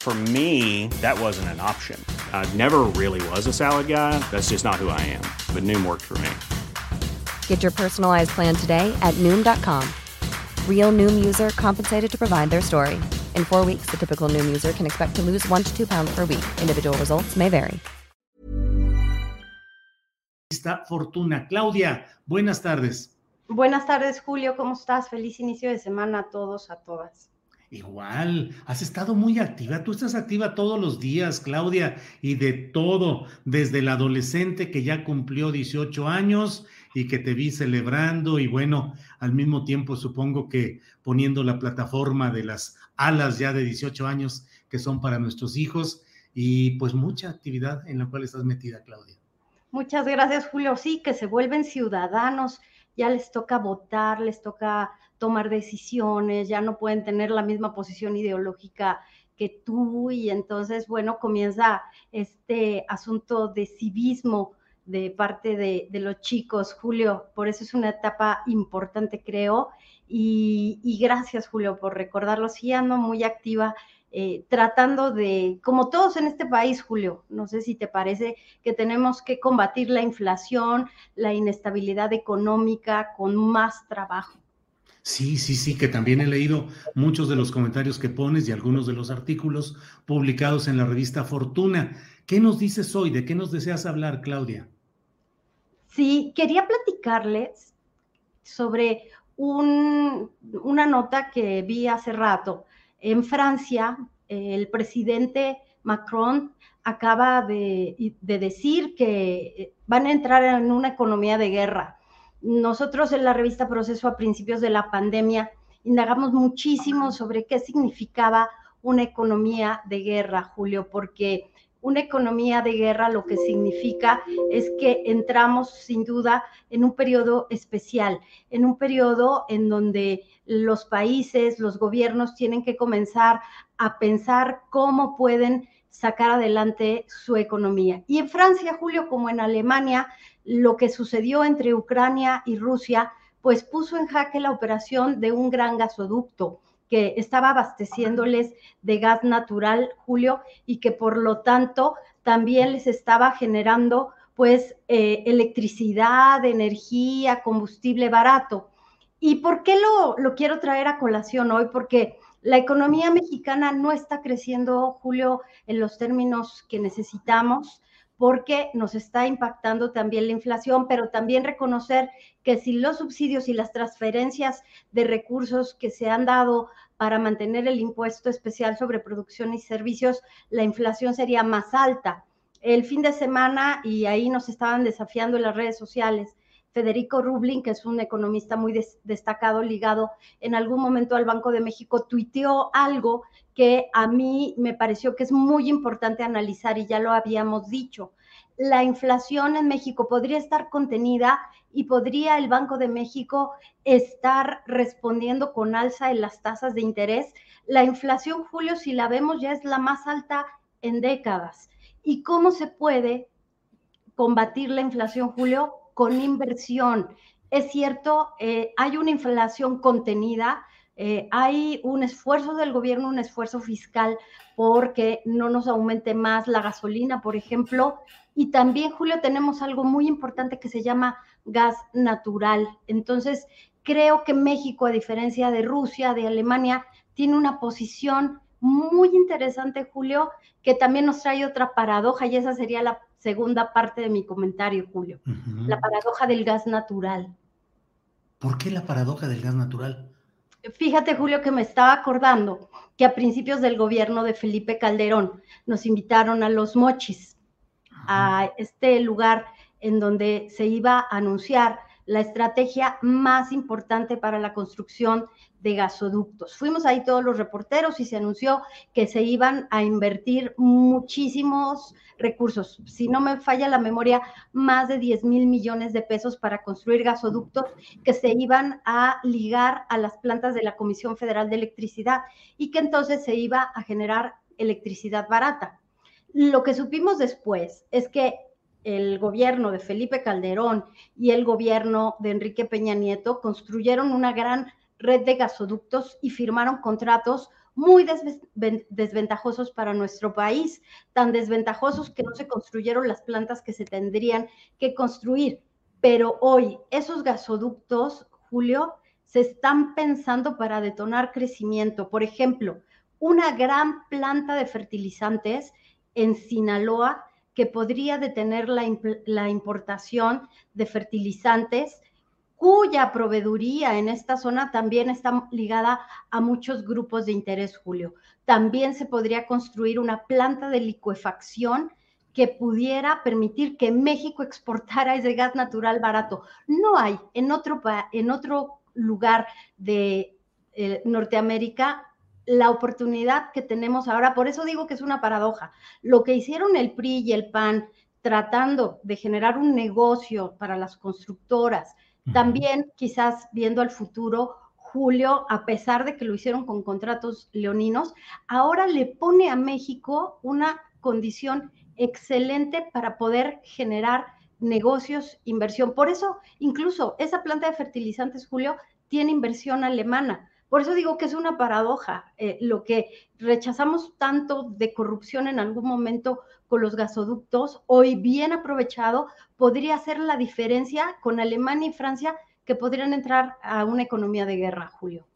For me, that wasn't an option. I never really was a salad guy. That's just not who I am. But Noom worked for me. Get your personalized plan today at Noom.com. Real Noom user compensated to provide their story. In four weeks, the typical Noom user can expect to lose one to two pounds per week. Individual results may vary. Esta Fortuna. Claudia, buenas tardes. Buenas tardes, Julio. ¿Cómo estás? Feliz inicio de semana a todos, a todas. Igual, has estado muy activa. Tú estás activa todos los días, Claudia, y de todo, desde el adolescente que ya cumplió 18 años y que te vi celebrando y bueno, al mismo tiempo supongo que poniendo la plataforma de las alas ya de 18 años que son para nuestros hijos y pues mucha actividad en la cual estás metida, Claudia. Muchas gracias, Julio. Sí, que se vuelven ciudadanos, ya les toca votar, les toca tomar decisiones, ya no pueden tener la misma posición ideológica que tú y entonces, bueno, comienza este asunto de civismo de parte de, los chicos, Julio. Por eso es una etapa importante, creo. Y, gracias, Julio, por recordarlo. Sí, ando muy activa eh, tratando de, como todos en este país, Julio, no sé si te parece que tenemos que combatir la inflación, la inestabilidad económica con más trabajo. Sí, sí, sí, que también he leído muchos de los comentarios que pones y algunos de los artículos publicados en la revista Fortuna. ¿Qué nos dices hoy? ¿De qué nos deseas hablar, Claudia? Sí, quería platicarles sobre una nota que vi hace rato en Francia, el presidente Macron acaba de, decir que van a entrar en una economía de guerra. Nosotros en la revista Proceso a principios de la pandemia indagamos muchísimo sobre qué significaba una economía de guerra, Julio, porque una economía de guerra lo que significa es que entramos sin duda en un periodo especial, en un periodo en donde los países, los gobiernos tienen que comenzar a pensar cómo pueden sacar adelante su economía. Y en Francia, Julio, como en Alemania, lo que sucedió entre Ucrania y Rusia, pues puso en jaque la operación de un gran gasoducto que estaba abasteciéndoles de gas natural, Julio, y que por lo tanto también les estaba generando pues eh, electricidad, energía, combustible barato. ¿Y por qué lo, lo quiero traer a colación hoy? Porque la economía mexicana no está creciendo, Julio, en los términos que necesitamos porque nos está impactando también la inflación, pero también reconocer que si los subsidios y las transferencias de recursos que se han dado para mantener el impuesto especial sobre producción y servicios, la inflación sería más alta. El fin de semana, y ahí nos estaban desafiando en las redes sociales, Federico Rublin, que es un economista muy destacado, ligado en algún momento al Banco de México, tuiteó algo que a mí me pareció que es muy importante analizar y ya lo habíamos dicho. La inflación en México podría estar contenida y podría el Banco de México estar respondiendo con alza en las tasas de interés. La inflación, Julio, si la vemos, ya es la más alta en décadas. ¿Y cómo se puede combatir la inflación, Julio? Con inversión. Es cierto, eh, hay una inflación contenida, eh, hay un esfuerzo del gobierno, un esfuerzo fiscal porque no nos aumente más la gasolina, por ejemplo. Y también, Julio, tenemos algo muy importante que se llama gas natural. Entonces, creo que México, a diferencia de Rusia, de Alemania, tiene una posición muy interesante, Julio, que también nos trae otra paradoja y esa sería la segunda parte de mi comentario, Julio. La paradoja del gas natural. ¿Por qué la paradoja del gas natural? Fíjate, Julio, que me estaba acordando que a principios del gobierno de Felipe Calderón nos invitaron a los mochis, a este lugar en donde se iba a anunciar la estrategia más importante para la construcción de gasoductos. Fuimos ahí todos los reporteros y se anunció que se iban a invertir muchísimos recursos. Si no me falla la memoria, más de 10 mil millones de pesos para construir gasoductos que se iban a ligar a las plantas de la Comisión Federal de Electricidad y que entonces se iba a generar electricidad barata. Lo que supimos después es que el gobierno de Felipe Calderón y el gobierno de Enrique Peña Nieto construyeron una gran red de gasoductos y firmaron contratos muy desventajosos para nuestro país, tan desventajosos que no se construyeron las plantas que se tendrían que construir. Pero hoy esos gasoductos, Julio, se están pensando para detonar crecimiento. Por ejemplo, una gran planta de fertilizantes en Sinaloa que podría detener la, la importación de fertilizantes cuya proveeduría en esta zona también está ligada a muchos grupos de interés, Julio. También se podría construir una planta de licuefacción que pudiera permitir que México exportara ese gas natural barato. No hay en otro, en otro lugar de eh, Norteamérica la oportunidad que tenemos ahora. Por eso digo que es una paradoja. Lo que hicieron el PRI y el PAN tratando de generar un negocio para las constructoras, también quizás viendo al futuro, Julio, a pesar de que lo hicieron con contratos leoninos, ahora le pone a México una condición excelente para poder generar negocios, inversión. Por eso, incluso esa planta de fertilizantes, Julio, tiene inversión alemana. Por eso digo que es una paradoja. Eh, lo que rechazamos tanto de corrupción en algún momento con los gasoductos, hoy bien aprovechado, podría ser la diferencia con Alemania y Francia que podrían entrar a una economía de guerra, Julio.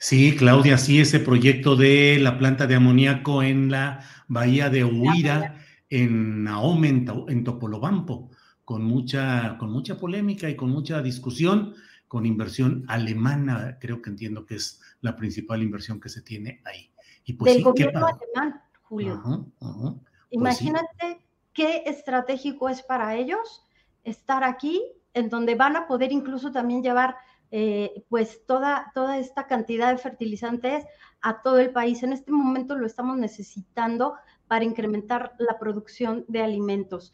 Sí, Claudia, sí, ese proyecto de la planta de amoníaco en la bahía de Huira, en Naome, en, Topolobampo, con mucha, con mucha polémica y con mucha discusión con inversión alemana, creo que entiendo que es la principal inversión que se tiene ahí. Y pues Del gobierno alemán, Julio. Pues Imagínate qué estratégico es para ellos estar aquí, en donde van a poder incluso también llevar eh, pues toda, toda esta cantidad de fertilizantes a todo el país. En este momento lo estamos necesitando para incrementar la producción de alimentos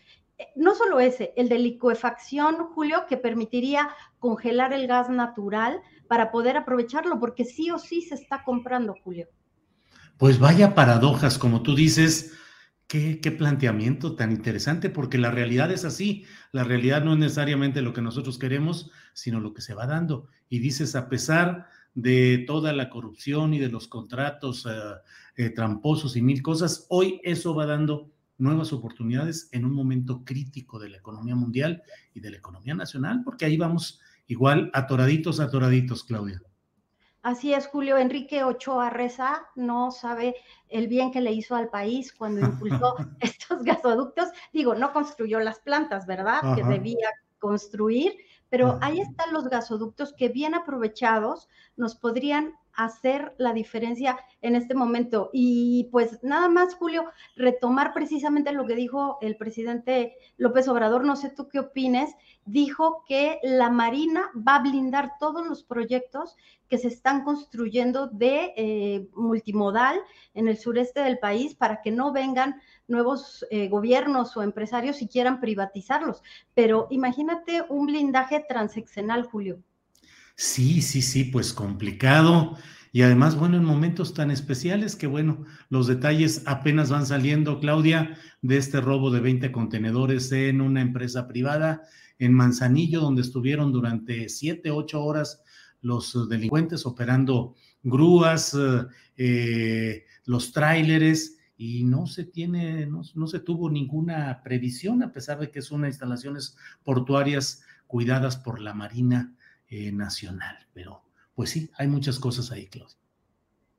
no solo ese, el de licuefacción, Julio, que permitiría congelar el gas natural para poder aprovecharlo, porque sí o sí se está comprando, Julio. Pues vaya paradojas, como tú dices, qué, qué planteamiento tan interesante, porque la realidad es así, la realidad no es necesariamente lo que nosotros queremos, sino lo que se va dando. Y dices, a pesar de toda la corrupción y de los contratos eh, eh, tramposos y mil cosas, hoy eso va dando nuevas oportunidades en un momento crítico de la economía mundial y de la economía nacional, porque ahí vamos igual atoraditos, atoraditos, Claudia. Así es, Julio. Enrique Ochoa Reza no sabe el bien que le hizo al país cuando impulsó estos gasoductos. Digo, no construyó las plantas, ¿verdad? Que debía construir, pero ahí están los gasoductos que bien aprovechados nos podrían hacer la diferencia en este momento. Y pues nada más, Julio, retomar precisamente lo que dijo el presidente López Obrador, no sé tú qué opines, dijo que la Marina va a blindar todos los proyectos que se están construyendo de eh, multimodal en el sureste del país para que no vengan nuevos eh, gobiernos o empresarios y quieran privatizarlos. Pero imagínate un blindaje transeccional, Julio. Sí, sí, sí, pues complicado. Y además, bueno, en momentos tan especiales que, bueno, los detalles apenas van saliendo, Claudia, de este robo de 20 contenedores en una empresa privada en Manzanillo, donde estuvieron durante siete, ocho horas los delincuentes operando grúas, eh, los tráileres, y no se tiene, no, no, se tuvo ninguna previsión, a pesar de que son instalaciones portuarias cuidadas por la Marina eh, nacional. Pero pues sí, hay muchas cosas ahí, Claudia.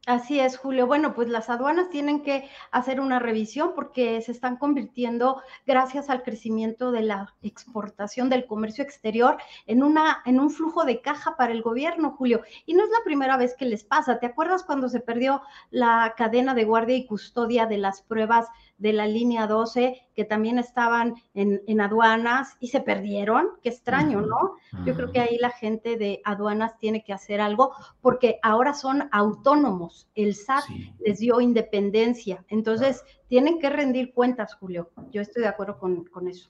Así es, Julio. Bueno, pues las aduanas tienen que hacer una revisión porque se están convirtiendo, gracias al crecimiento de la exportación del comercio exterior, en, una, en un flujo de caja para el gobierno, Julio. Y no es la primera vez que les pasa. ¿Te acuerdas cuando se perdió la cadena de guardia y custodia de las pruebas de la línea 12 que también estaban en, aduanas y se perdieron. Qué extraño, ¿no? Yo creo que ahí la gente de aduanas tiene que hacer algo porque ahora son autónomos. El SAT les dio independencia. Entonces, tienen que rendir cuentas, Julio. Yo estoy de acuerdo con, con eso.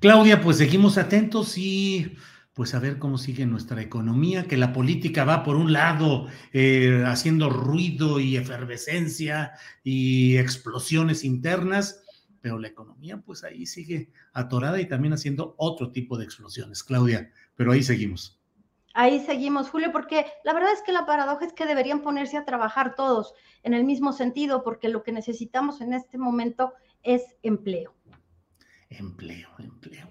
Claudia, pues seguimos atentos y pues a ver cómo sigue nuestra economía, que la política va por un lado eh, haciendo ruido y efervescencia y explosiones internas, pero la economía pues ahí sigue atorada y también haciendo otro tipo de explosiones, Claudia, pero ahí seguimos. Ahí seguimos, Julio, porque la verdad es que la paradoja es que deberían ponerse a trabajar todos en el mismo sentido, porque lo que necesitamos en este momento es empleo. Empleo, empleo.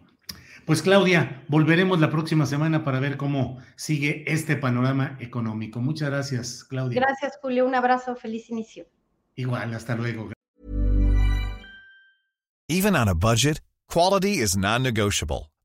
Pues Claudia, volveremos la próxima semana para ver cómo sigue este panorama económico. Muchas gracias, Claudia. Gracias, Julio. Un abrazo. Feliz inicio. Igual, hasta luego. Even on a budget, quality is non-negotiable.